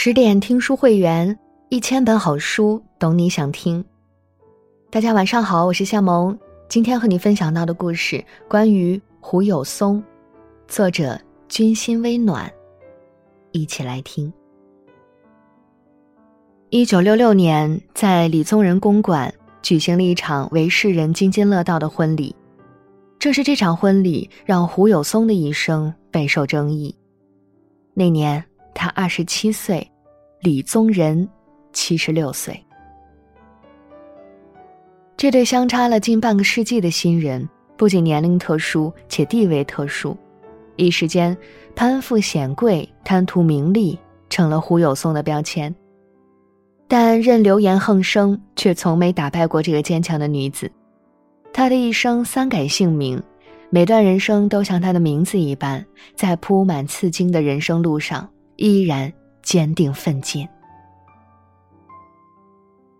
十点听书会员，一千本好书，懂你想听。大家晚上好，我是夏萌。今天和你分享到的故事关于胡有松，作者君心微暖，一起来听。一九六六年，在李宗仁公馆举行了一场为世人津津乐道的婚礼。正是这场婚礼，让胡有松的一生备受争议。那年。他二十七岁，李宗仁七十六岁。这对相差了近半个世纪的新人，不仅年龄特殊，且地位特殊，一时间攀附显贵、贪图名利成了胡有松的标签。但任流言横生，却从没打败过这个坚强的女子。她的一生三改姓名，每段人生都像她的名字一般，在铺满刺荆的人生路上。依然坚定奋进。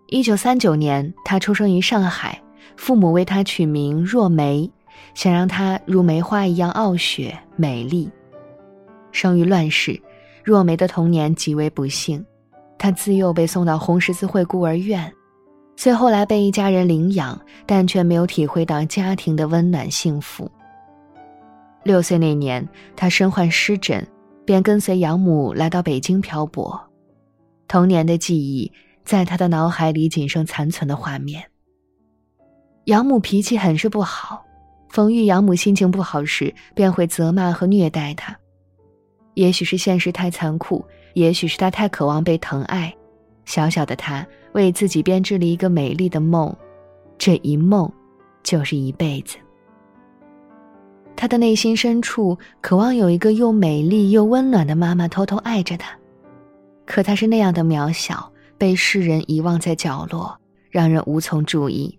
一九三九年，他出生于上海，父母为他取名若梅，想让他如梅花一样傲雪美丽。生于乱世，若梅的童年极为不幸，她自幼被送到红十字会孤儿院，虽后来被一家人领养，但却没有体会到家庭的温暖幸福。六岁那年，他身患湿疹。便跟随养母来到北京漂泊，童年的记忆在他的脑海里仅剩残存的画面。养母脾气很是不好，逢遇养母心情不好时，便会责骂和虐待他。也许是现实太残酷，也许是他太渴望被疼爱，小小的他为自己编织了一个美丽的梦，这一梦，就是一辈子。他的内心深处渴望有一个又美丽又温暖的妈妈偷偷爱着他，可他是那样的渺小，被世人遗忘在角落，让人无从注意。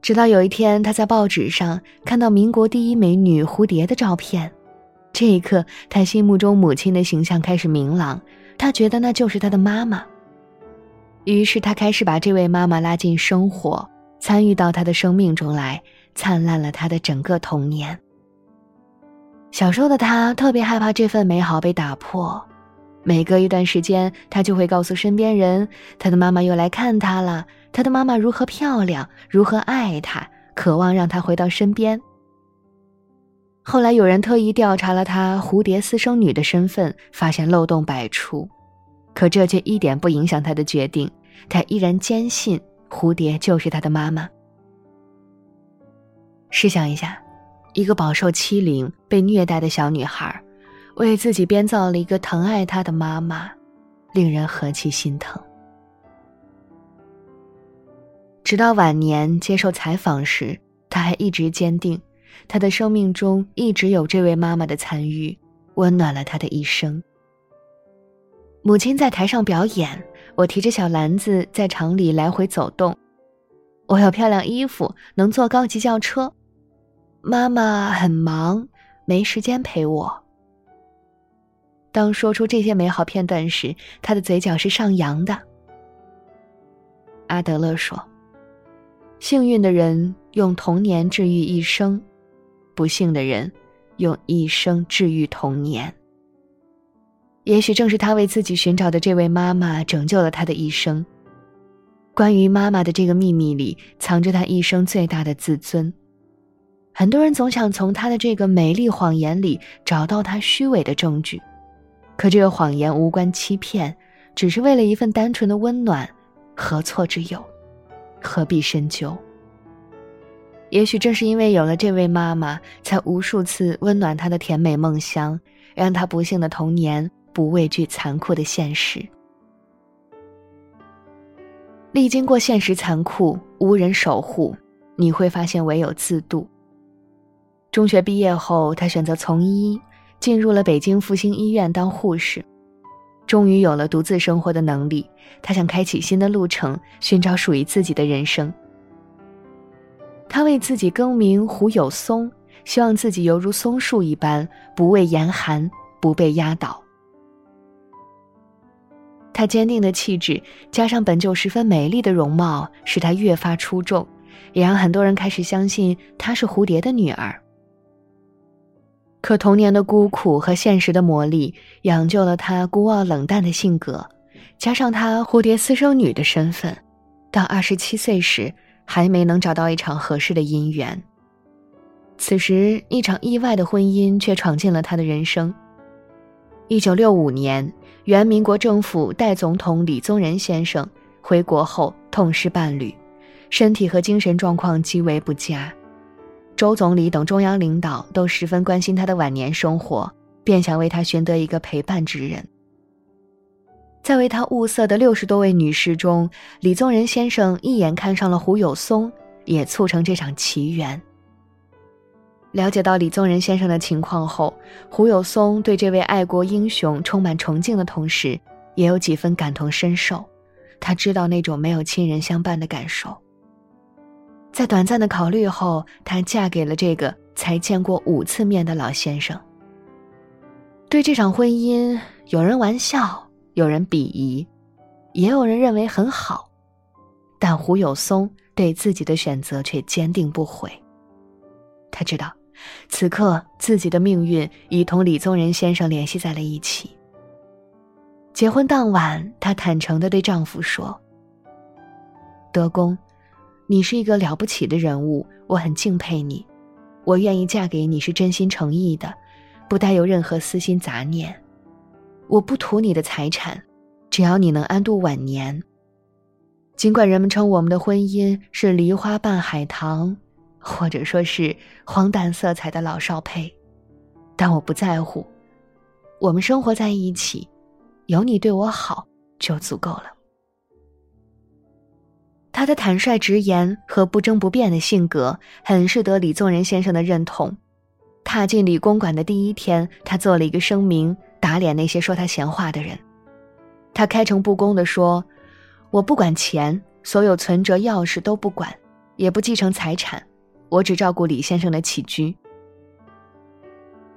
直到有一天，他在报纸上看到民国第一美女蝴蝶的照片，这一刻，他心目中母亲的形象开始明朗，他觉得那就是他的妈妈。于是，他开始把这位妈妈拉进生活，参与到他的生命中来。灿烂了他的整个童年。小时候的他特别害怕这份美好被打破，每隔一段时间，他就会告诉身边人，他的妈妈又来看他了，他的妈妈如何漂亮，如何爱他，渴望让他回到身边。后来有人特意调查了他蝴蝶私生女的身份，发现漏洞百出，可这却一点不影响他的决定，他依然坚信蝴蝶就是他的妈妈。试想一下，一个饱受欺凌、被虐待的小女孩，为自己编造了一个疼爱她的妈妈，令人何其心疼。直到晚年接受采访时，他还一直坚定，他的生命中一直有这位妈妈的参与，温暖了他的一生。母亲在台上表演，我提着小篮子在厂里来回走动，我有漂亮衣服，能坐高级轿车。妈妈很忙，没时间陪我。当说出这些美好片段时，他的嘴角是上扬的。阿德勒说：“幸运的人用童年治愈一生，不幸的人用一生治愈童年。”也许正是他为自己寻找的这位妈妈拯救了他的一生。关于妈妈的这个秘密里，藏着他一生最大的自尊。很多人总想从他的这个美丽谎言里找到他虚伪的证据，可这个谎言无关欺骗，只是为了一份单纯的温暖，何错之有？何必深究？也许正是因为有了这位妈妈，才无数次温暖他的甜美梦乡，让他不幸的童年不畏惧残酷的现实。历经过现实残酷，无人守护，你会发现唯有自渡。中学毕业后，他选择从医，进入了北京复兴医院当护士。终于有了独自生活的能力，他想开启新的路程，寻找属于自己的人生。他为自己更名胡有松，希望自己犹如松树一般，不畏严寒，不被压倒。他坚定的气质，加上本就十分美丽的容貌，使他越发出众，也让很多人开始相信她是蝴蝶的女儿。可童年的孤苦和现实的磨砺，养就了他孤傲冷淡的性格，加上他蝴蝶私生女的身份，到二十七岁时还没能找到一场合适的姻缘。此时，一场意外的婚姻却闯进了他的人生。一九六五年，原民国政府代总统李宗仁先生回国后痛失伴侣，身体和精神状况极为不佳。周总理等中央领导都十分关心他的晚年生活，便想为他寻得一个陪伴之人。在为他物色的六十多位女士中，李宗仁先生一眼看上了胡有松，也促成这场奇缘。了解到李宗仁先生的情况后，胡有松对这位爱国英雄充满崇敬的同时，也有几分感同身受。他知道那种没有亲人相伴的感受。在短暂的考虑后，她嫁给了这个才见过五次面的老先生。对这场婚姻，有人玩笑，有人鄙夷，也有人认为很好，但胡有松对自己的选择却坚定不悔。他知道，此刻自己的命运已同李宗仁先生联系在了一起。结婚当晚，她坦诚地对丈夫说：“德公。”你是一个了不起的人物，我很敬佩你，我愿意嫁给你是真心诚意的，不带有任何私心杂念。我不图你的财产，只要你能安度晚年。尽管人们称我们的婚姻是梨花伴海棠，或者说是荒诞色彩的老少配，但我不在乎。我们生活在一起，有你对我好就足够了。他的坦率直言和不争不辩的性格，很是得李宗仁先生的认同。踏进李公馆的第一天，他做了一个声明，打脸那些说他闲话的人。他开诚布公地说：“我不管钱，所有存折、钥匙都不管，也不继承财产，我只照顾李先生的起居。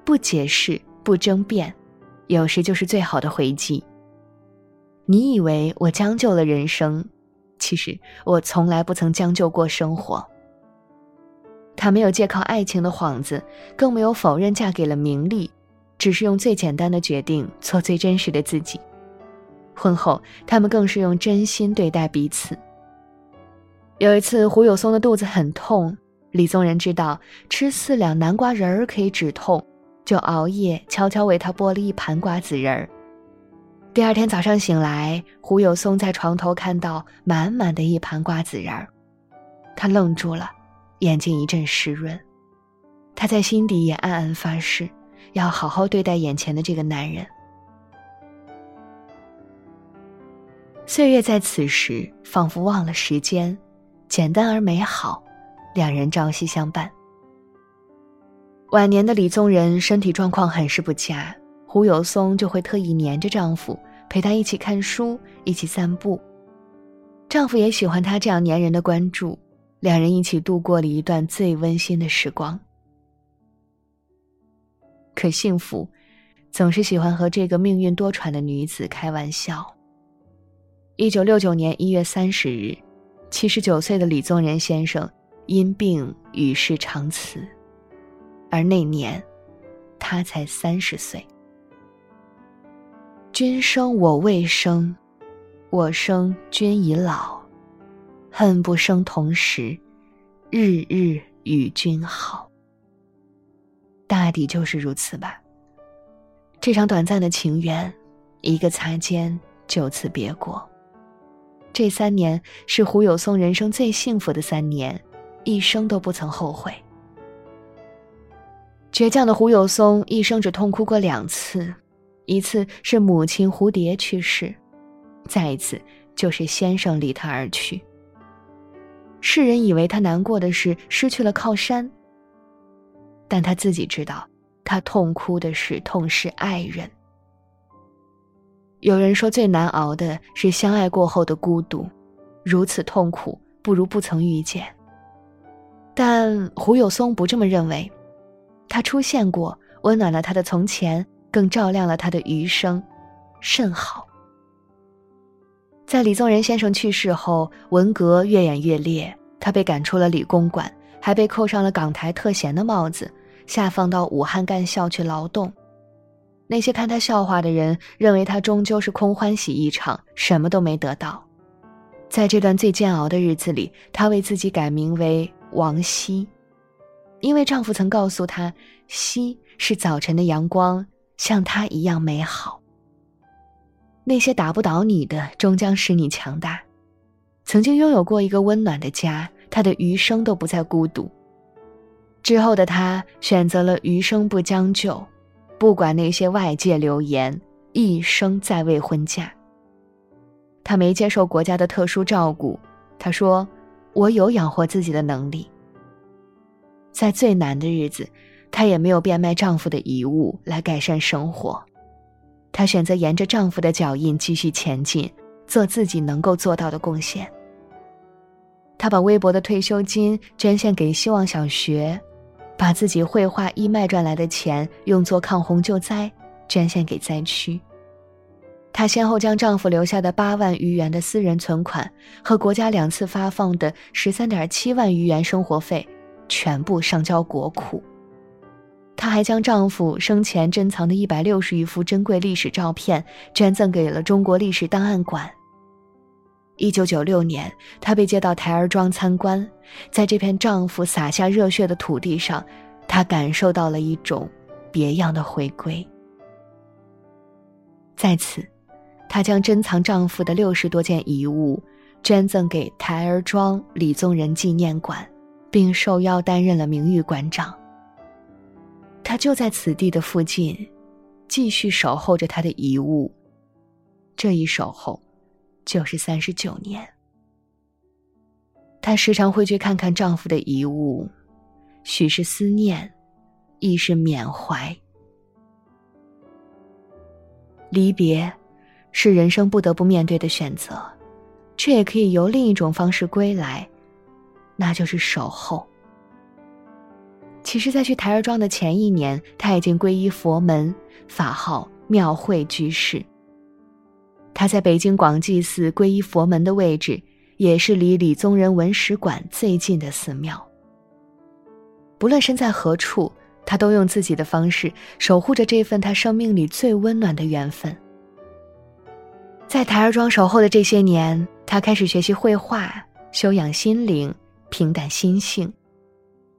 不解释，不争辩，有时就是最好的回击。你以为我将就了人生？”其实我从来不曾将就过生活。她没有借靠爱情的幌子，更没有否认嫁给了名利，只是用最简单的决定做最真实的自己。婚后，他们更是用真心对待彼此。有一次，胡有松的肚子很痛，李宗仁知道吃四两南瓜仁儿可以止痛，就熬夜悄悄为他剥了一盘瓜子仁儿。第二天早上醒来，胡有松在床头看到满满的一盘瓜子仁儿，他愣住了，眼睛一阵湿润。他在心底也暗暗发誓，要好好对待眼前的这个男人。岁月在此时仿佛忘了时间，简单而美好，两人朝夕相伴。晚年的李宗仁身体状况很是不佳。胡有松就会特意黏着丈夫，陪他一起看书，一起散步。丈夫也喜欢她这样黏人的关注，两人一起度过了一段最温馨的时光。可幸福，总是喜欢和这个命运多舛的女子开玩笑。一九六九年一月三十日，七十九岁的李宗仁先生因病与世长辞，而那年，他才三十岁。君生我未生，我生君已老，恨不生同时，日日与君好。大抵就是如此吧。这场短暂的情缘，一个擦肩就此别过。这三年是胡有松人生最幸福的三年，一生都不曾后悔。倔强的胡有松一生只痛哭过两次。一次是母亲蝴蝶去世，再一次就是先生离他而去。世人以为他难过的是失去了靠山，但他自己知道，他痛哭的是痛失爱人。有人说最难熬的是相爱过后的孤独，如此痛苦不如不曾遇见。但胡有松不这么认为，他出现过，温暖了他的从前。更照亮了他的余生，甚好。在李宗仁先生去世后，文革越演越烈，他被赶出了理工馆，还被扣上了港台特衔的帽子，下放到武汉干校去劳动。那些看他笑话的人认为他终究是空欢喜一场，什么都没得到。在这段最煎熬的日子里，她为自己改名为王希，因为丈夫曾告诉她：“希是早晨的阳光，像他一样美好。”那些打不倒你的，终将使你强大。曾经拥有过一个温暖的家，他的余生都不再孤独。之后的他选择了余生不将就，不管那些外界流言，一生在未婚嫁。他没接受国家的特殊照顾，他说：“我有养活自己的能力。”在最难的日子，她也没有变卖丈夫的遗物来改善生活，她选择沿着丈夫的脚印继续前进，做自己能够做到的贡献。她把微薄的退休金捐献给希望小学，把自己绘画义卖赚来的钱用作抗洪救灾，捐献给灾区。她先后将丈夫留下的八万余元的私人存款和国家两次发放的十三点七万余元生活费，全部上交国库。她还将丈夫生前珍藏的一百六十余幅珍贵历史照片捐赠给了中国历史档案馆。一九九六年，她被接到台儿庄参观，在这片丈夫洒下热血的土地上，她感受到了一种别样的回归。在此。她将珍藏丈夫的六十多件遗物捐赠给台儿庄李宗仁纪念馆，并受邀担任了名誉馆长。她就在此地的附近，继续守候着她的遗物。这一守候，就是三十九年。她时常会去看看丈夫的遗物，许是思念，亦是缅怀。离别。是人生不得不面对的选择，却也可以由另一种方式归来，那就是守候。其实，在去台儿庄的前一年，他已经皈依佛门，法号妙慧居士。他在北京广济寺皈依佛门的位置，也是离李宗仁文史馆最近的寺庙。不论身在何处，他都用自己的方式守护着这份他生命里最温暖的缘分。在台儿庄守候的这些年，他开始学习绘画，修养心灵，平淡心性，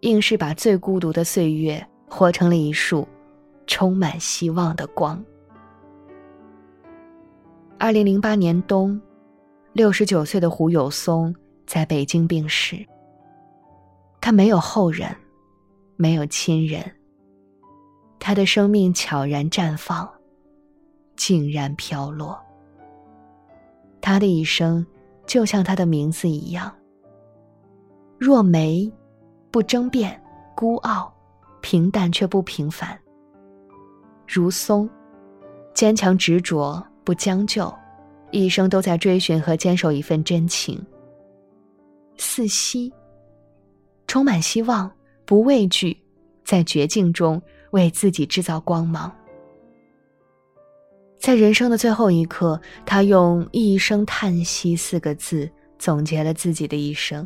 硬是把最孤独的岁月活成了一束充满希望的光。二零零八年冬，六十九岁的胡有松在北京病逝。他没有后人，没有亲人，他的生命悄然绽放，竟然飘落。他的一生，就像他的名字一样。若梅，不争辩，孤傲，平淡却不平凡。如松，坚强执着，不将就，一生都在追寻和坚守一份真情。似希，充满希望，不畏惧，在绝境中为自己制造光芒。在人生的最后一刻，他用“一声叹息”四个字总结了自己的一生。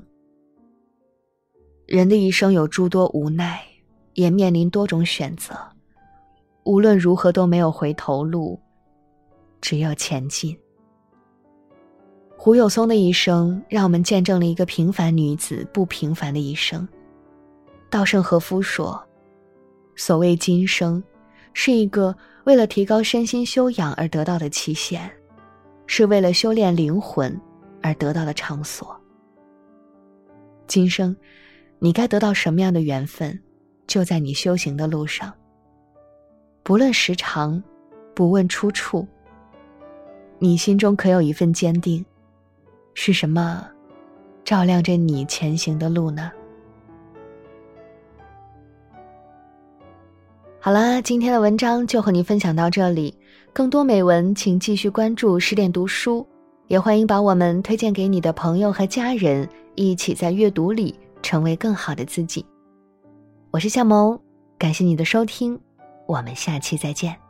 人的一生有诸多无奈，也面临多种选择，无论如何都没有回头路，只有前进。胡有松的一生，让我们见证了一个平凡女子不平凡的一生。稻盛和夫说：“所谓今生，是一个。”为了提高身心修养而得到的期限，是为了修炼灵魂而得到的场所。今生，你该得到什么样的缘分，就在你修行的路上。不论时长，不问出处，你心中可有一份坚定？是什么，照亮着你前行的路呢？好啦，今天的文章就和你分享到这里。更多美文，请继续关注十点读书，也欢迎把我们推荐给你的朋友和家人，一起在阅读里成为更好的自己。我是夏萌，感谢你的收听，我们下期再见。